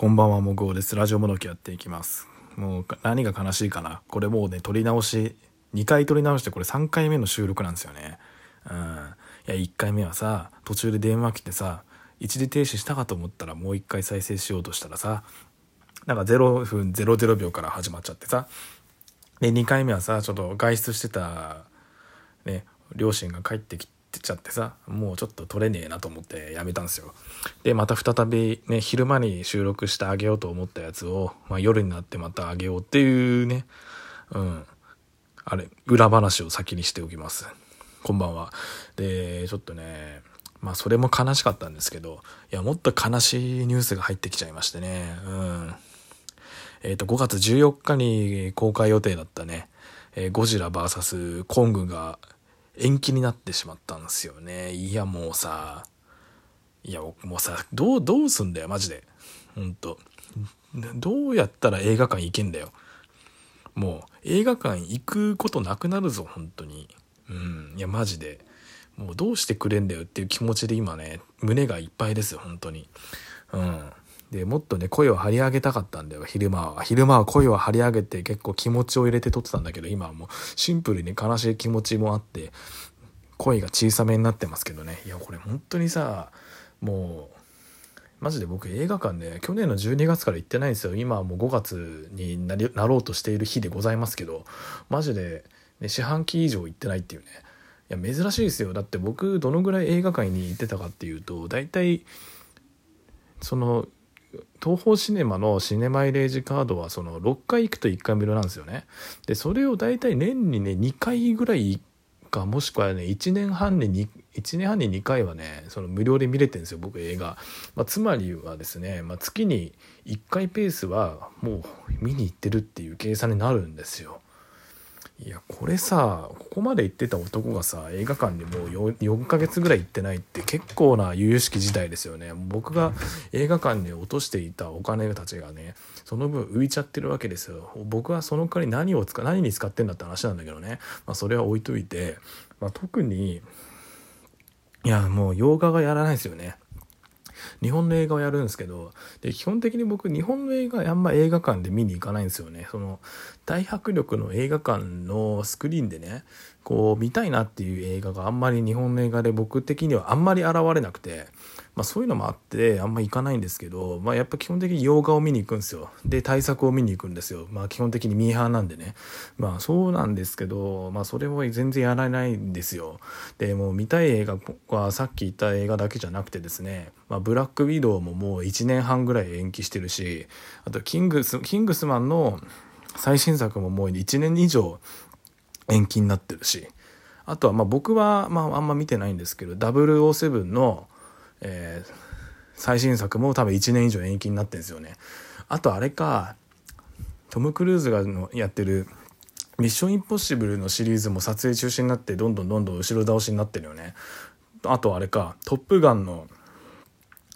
こんばんは、もぐおです。ラジオもどきやっていきます。もう、何が悲しいかな。これもうね、撮り直し、2回撮り直してこれ3回目の収録なんですよね。うん。いや、1回目はさ、途中で電話来てさ、一時停止したかと思ったらもう1回再生しようとしたらさ、なんか0分00秒から始まっちゃってさ。で、2回目はさ、ちょっと外出してた、ね、両親が帰ってきて、ってちゃってさもうちょっと撮れねえなと思ってやめたんですよ。でまた再びね昼間に収録してあげようと思ったやつを、まあ、夜になってまたあげようっていうねうん。あれ裏話を先にしておきます。こんばんは。でちょっとねまあそれも悲しかったんですけどいやもっと悲しいニュースが入ってきちゃいましてねうん。えっ、ー、と5月14日に公開予定だったね、えー、ゴジラ VS コングが延期になってしまったんですよね。いや、もうさ、いや、もうさ、どう、どうすんだよ、マジで。ほんと。どうやったら映画館行けんだよ。もう、映画館行くことなくなるぞ、本当に。うん、いや、マジで。もうどうしてくれんだよっていう気持ちで今ね、胸がいっぱいですよ、本当に。うん。で、もっとね、声を張り上げたかったんだよ、昼間は。昼間は声を張り上げて結構気持ちを入れて撮ってたんだけど、今はもうシンプルに悲しい気持ちもあって、声が小さめになってますけどね。いや、これ本当にさ、もう、マジで僕映画館で去年の12月から行ってないんですよ。今はもう5月になりなろうとしている日でございますけど、マジで、ね、四半期以上行ってないっていうね。いや、珍しいですよ。だって僕、どのぐらい映画館に行ってたかっていうと、大体、その、東宝シネマのシネマイレージカードはその6回行くと1回無料なんですよね。で、それを大体年にね、2回ぐらいか、もしくはね、1年半に2、1年半に2回はね、その無料で見れてるんですよ、僕映画。まあ、つまりはですね、まあ、月に1回ペースはもう見に行ってるっていう計算になるんですよ。いやこれさここまで行ってた男がさ映画館にもう 4, 4ヶ月ぐらい行ってないって結構な由々しき事態ですよね。僕が映画館に落としていたお金たちがねその分浮いちゃってるわけですよ。僕はその代わり何を使何に使ってんだって話なんだけどね、まあ、それは置いといて、まあ、特にいやもう洋画がやらないですよね。日本の映画をやるんですけど、で、基本的に僕、日本の映画あんま映画館で見に行かないんですよね。その、大迫力の映画館のスクリーンでね、こう、見たいなっていう映画があんまり日本の映画で僕的にはあんまり現れなくて、まあそういうのもあってあんまり行かないんですけど、まあやっぱ基本的に洋画を見に行くんですよ。で、対策を見に行くんですよ。まあ基本的にミーハーなんでね。まあそうなんですけど、まあそれも全然やらないんですよ。で、もう見たい映画はさっき言った映画だけじゃなくてですね、まあブラックウィドウももう1年半ぐらい延期してるし、あとキングス、キングスマンの最新作ももう1年以上延期になってるし、あとはまあ僕はまああんま見てないんですけど、007のえー、最新作も多分1年以上延期になってるんですよね。あとあれか、トム・クルーズがのやってるミッションインポッシブルのシリーズも撮影中止になってどんどんどんどん後ろ倒しになってるよね。あとあれか、トップガンの、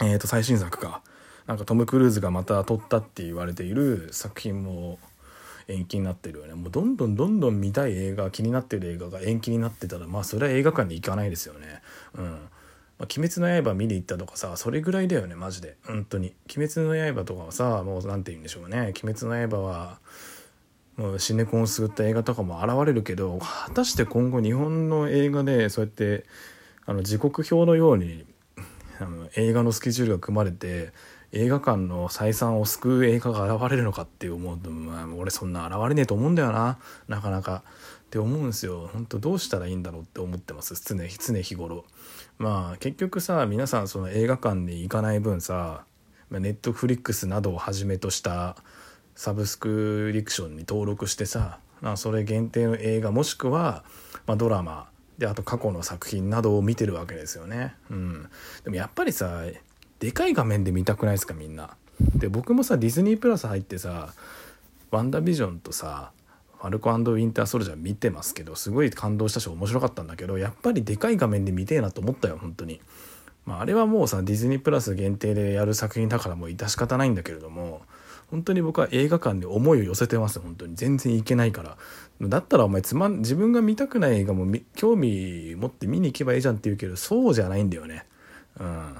え、ー、と最新作か。なんかトム・クルーズがまた撮ったって言われている作品も延期になってるよね。もうどんどんどんどん見たい映画、気になってる映画が延期になってたら、まあそれは映画館に行かないですよね。うん。まあ、鬼滅の刃見に行ったとかさ、それぐらいだよね、マジで。本当に。鬼滅の刃とかはさ、もう何て言うんでしょうね。鬼滅の刃は、もうシネコンを救った映画とかも現れるけど、果たして今後日本の映画でそうやって、あの、時刻表のように、あの映画のスケジュールが組まれて、映画館の採算を救う映画が現れるのかって思うと、まあ、俺そんな現れねえと思うんだよな、なかなか。って思うんですよ。本当どうしたらいいんだろうって思ってます。常、常日頃。まあ結局さ、皆さんその映画館に行かない分さ、ネットフリックスなどをはじめとしたサブスクリクションに登録してさ、それ限定の映画もしくは、まあ、ドラマであと過去の作品などを見てるわけですよね。うん。でもやっぱりさ、でかい画面で見たくないですかみんな。で僕もさディズニープラス入ってさ「ワンダービジョン」とさファルコウィンター・ソルジャー見てますけどすごい感動したし面白かったんだけどやっぱりでかい画面で見てえなと思ったよ本当に。まあ、あれはもうさディズニープラス限定でやる作品だからもう致し方ないんだけれども本当に僕は映画館で思いを寄せてます本当に全然行けないからだったらお前つまん自分が見たくない映画も興味持って見に行けばいいじゃんって言うけどそうじゃないんだよねうん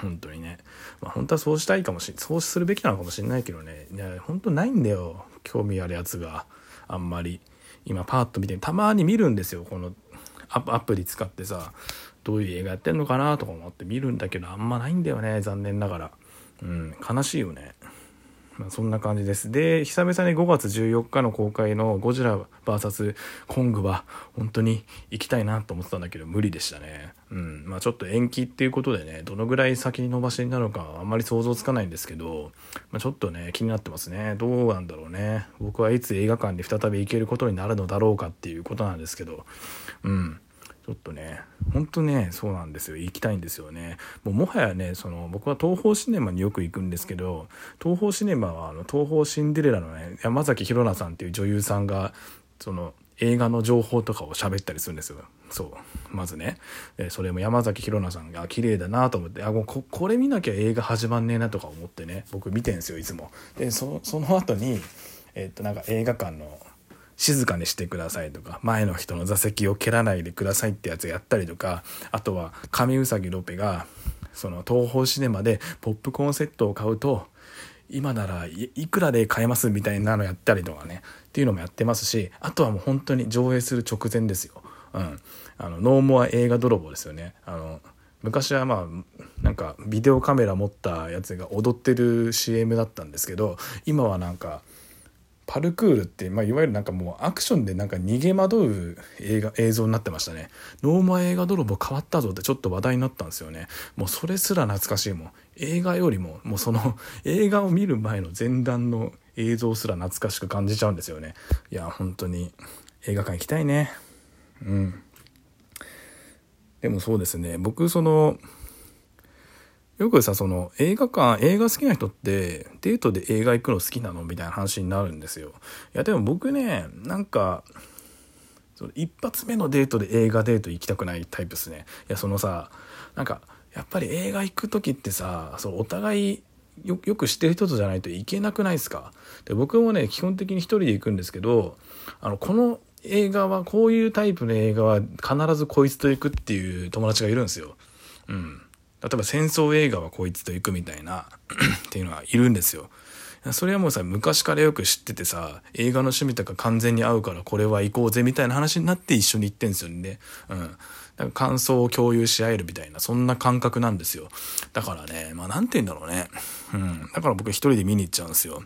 本当にね。まあ本当はそうしたいかもしれそうするべきなのかもしれないけどね。いや、本当ないんだよ。興味あるやつが。あんまり。今パーッと見て、たまに見るんですよ。このアプリ使ってさ、どういう映画やってんのかなとか思って見るんだけど、あんまないんだよね。残念ながら。うん、悲しいよね。まあ、そんな感じです。で、久々に5月14日の公開のゴジラ VS コングは本当に行きたいなと思ってたんだけど無理でしたね。うん。まあちょっと延期っていうことでね、どのぐらい先に伸ばしになるのかあんまり想像つかないんですけど、まあ、ちょっとね、気になってますね。どうなんだろうね。僕はいつ映画館に再び行けることになるのだろうかっていうことなんですけど、うん。ちょっとね、ほんとね、そうなんですよ。行きたいんですよね。もうもはやね、その、僕は東宝シネマによく行くんですけど、東宝シネマは、あの、東宝シンデレラのね、山崎宏奈さんっていう女優さんが、その、映画の情報とかを喋ったりするんですよ。そう。まずね。でそれも山崎宏奈さんが綺麗だなと思って、あ、もうここれ見なきゃ映画始まんねえなとか思ってね、僕見てんすよ、いつも。で、そその後に、えっと、なんか映画館の静かにしてくださいとか前の人の座席を蹴らないでくださいってやつやったりとかあとは上うさぎロペがその東宝シネマでポップコーンセットを買うと今ならいくらで買えますみたいなのやったりとかねっていうのもやってますしあとはもう本当に上映する直前ですよ。うん、あのノーモア映画泥棒ですよね。あの昔はまあなんかビデオカメラ持ったやつが踊ってる CM だったんですけど今はなんかパルクールって、まあ、いわゆるなんかもうアクションでなんか逃げ惑う映画、映像になってましたね。ノーマ映画泥棒変わったぞってちょっと話題になったんですよね。もうそれすら懐かしいもん。映画よりも、もうその 映画を見る前の前段の映像すら懐かしく感じちゃうんですよね。いや、本当に映画館行きたいね。うん。でもそうですね、僕その、よくさ、その映画館、映画好きな人ってデートで映画行くの好きなのみたいな話になるんですよ。いや、でも僕ね、なんか、その一発目のデートで映画デート行きたくないタイプですね。いや、そのさ、なんか、やっぱり映画行く時ってさ、そうお互いよく知ってる人とじゃないといけなくないですか？で僕もね基本的に一人で行くんですけどあのこの映画はこういうタイプの映画は必ずこいつと行くっていう友達がいるんですよ。うん。例えば戦争映画はこいつと行くみたいな っていうのはいるんですよ。それはもうさ、昔からよく知っててさ、映画の趣味とか完全に合うからこれは行こうぜみたいな話になって一緒に行ってんすよね。うん。だから感想を共有し合えるみたいな、そんな感覚なんですよ。だからね、まあなんて言うんだろうね。うん。だから僕一人で見に行っちゃうんですよ。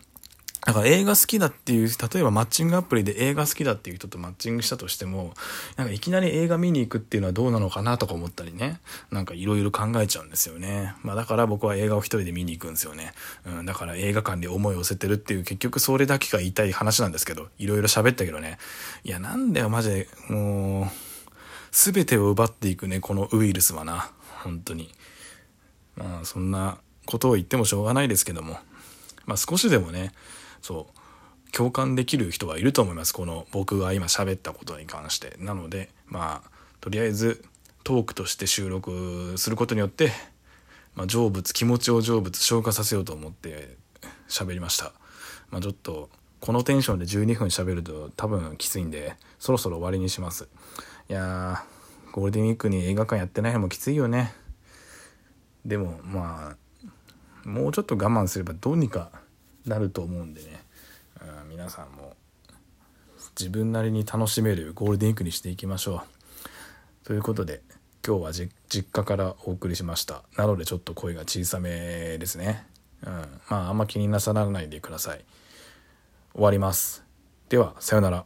だから映画好きだっていう、例えばマッチングアプリで映画好きだっていう人とマッチングしたとしても、なんかいきなり映画見に行くっていうのはどうなのかなとか思ったりね、なんかいろいろ考えちゃうんですよね。まあだから僕は映画を一人で見に行くんですよね。うん、だから映画館で思いを寄せてるっていう結局それだけが言いたい話なんですけど、いろいろ喋ったけどね。いやなんだよマジで、もう、すべてを奪っていくね、このウイルスはな。本当に。まあそんなことを言ってもしょうがないですけども。まあ少しでもね、そう。共感できる人はいると思います。この僕が今喋ったことに関して。なのでまあとりあえずトークとして収録することによって、まあ、成仏気持ちを成仏消化させようと思って喋りました。まあちょっとこのテンションで12分喋ると多分きついんでそろそろ終わりにします。いやーゴールデンウィークに映画館やってないのもきついよね。でもまあもうちょっと我慢すればどうにかなると思うんでね、うん、皆さんも自分なりに楽しめるゴールデンウィークにしていきましょう。ということで今日は実家からお送りしましたなのでちょっと声が小さめですね。うん、まああんま気になさらないでください。終わります。ではさようなら。